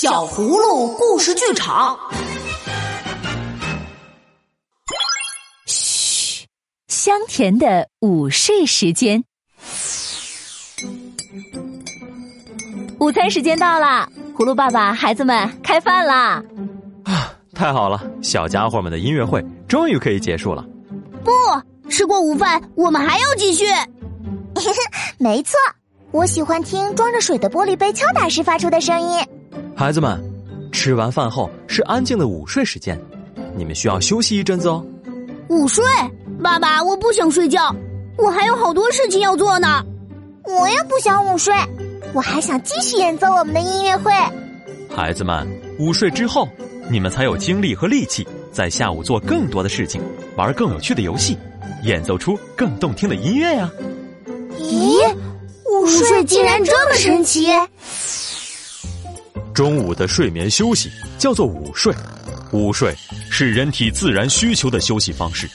小葫芦故事剧场。嘘，香甜的午睡时间。午餐时间到了，葫芦爸爸，孩子们开饭啦！啊，太好了，小家伙们的音乐会终于可以结束了。不，吃过午饭，我们还要继续。没错，我喜欢听装着水的玻璃杯敲打时发出的声音。孩子们，吃完饭后是安静的午睡时间，你们需要休息一阵子哦。午睡，爸爸，我不想睡觉，我还有好多事情要做呢。我也不想午睡，我还想继续演奏我们的音乐会。孩子们，午睡之后，你们才有精力和力气在下午做更多的事情，玩更有趣的游戏，演奏出更动听的音乐呀。咦，午睡竟然这么神奇！中午的睡眠休息叫做午睡，午睡是人体自然需求的休息方式，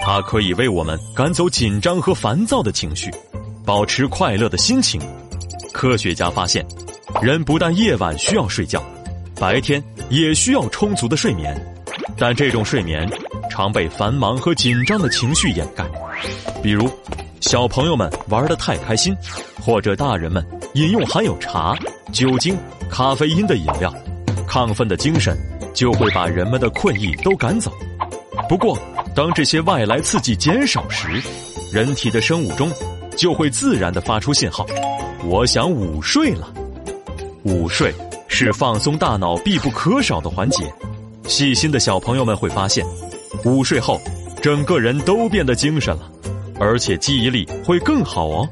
它可以为我们赶走紧张和烦躁的情绪，保持快乐的心情。科学家发现，人不但夜晚需要睡觉，白天也需要充足的睡眠，但这种睡眠常被繁忙和紧张的情绪掩盖，比如小朋友们玩得太开心，或者大人们饮用含有茶、酒精。咖啡因的饮料，亢奋的精神就会把人们的困意都赶走。不过，当这些外来刺激减少时，人体的生物钟就会自然的发出信号：我想午睡了。午睡是放松大脑必不可少的环节。细心的小朋友们会发现，午睡后整个人都变得精神了，而且记忆力会更好哦。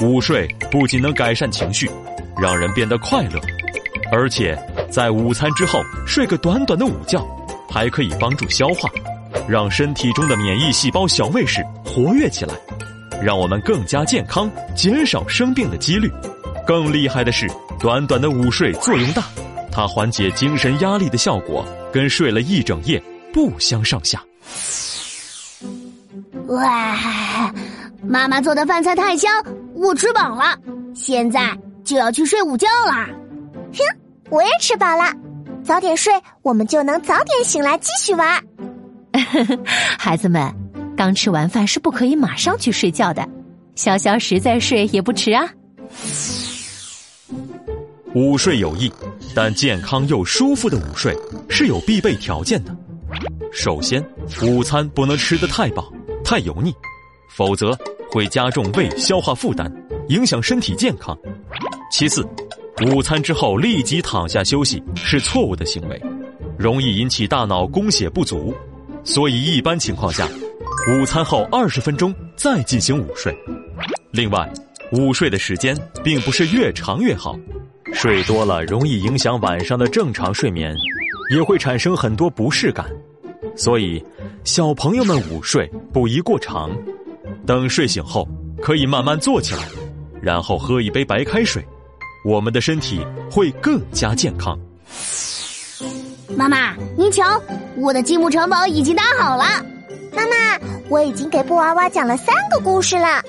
午睡不仅能改善情绪。让人变得快乐，而且在午餐之后睡个短短的午觉，还可以帮助消化，让身体中的免疫细胞小卫士活跃起来，让我们更加健康，减少生病的几率。更厉害的是，短短的午睡作用大，它缓解精神压力的效果跟睡了一整夜不相上下。哇，妈妈做的饭菜太香，我吃饱了，现在。就要去睡午觉啦！哼，我也吃饱了，早点睡，我们就能早点醒来继续玩。孩子们，刚吃完饭是不可以马上去睡觉的，消消食再睡也不迟啊。午睡有益，但健康又舒服的午睡是有必备条件的。首先，午餐不能吃得太饱、太油腻，否则会加重胃消化负担，影响身体健康。其次，午餐之后立即躺下休息是错误的行为，容易引起大脑供血不足，所以一般情况下，午餐后二十分钟再进行午睡。另外，午睡的时间并不是越长越好，睡多了容易影响晚上的正常睡眠，也会产生很多不适感。所以，小朋友们午睡不宜过长，等睡醒后可以慢慢坐起来，然后喝一杯白开水。我们的身体会更加健康。妈妈，您瞧，我的积木城堡已经搭好了。妈妈，我已经给布娃娃讲了三个故事了。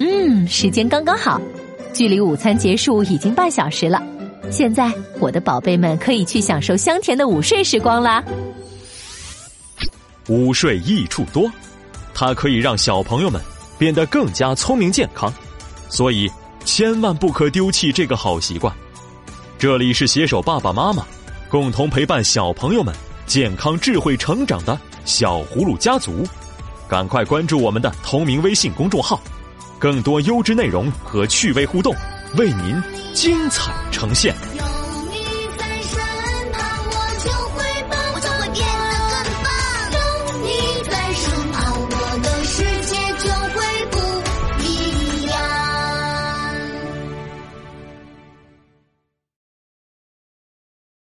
嗯，时间刚刚好，距离午餐结束已经半小时了。现在，我的宝贝们可以去享受香甜的午睡时光啦。午睡益处多，它可以让小朋友们变得更加聪明健康，所以。千万不可丢弃这个好习惯。这里是携手爸爸妈妈，共同陪伴小朋友们健康智慧成长的小葫芦家族。赶快关注我们的同名微信公众号，更多优质内容和趣味互动为您精彩呈现。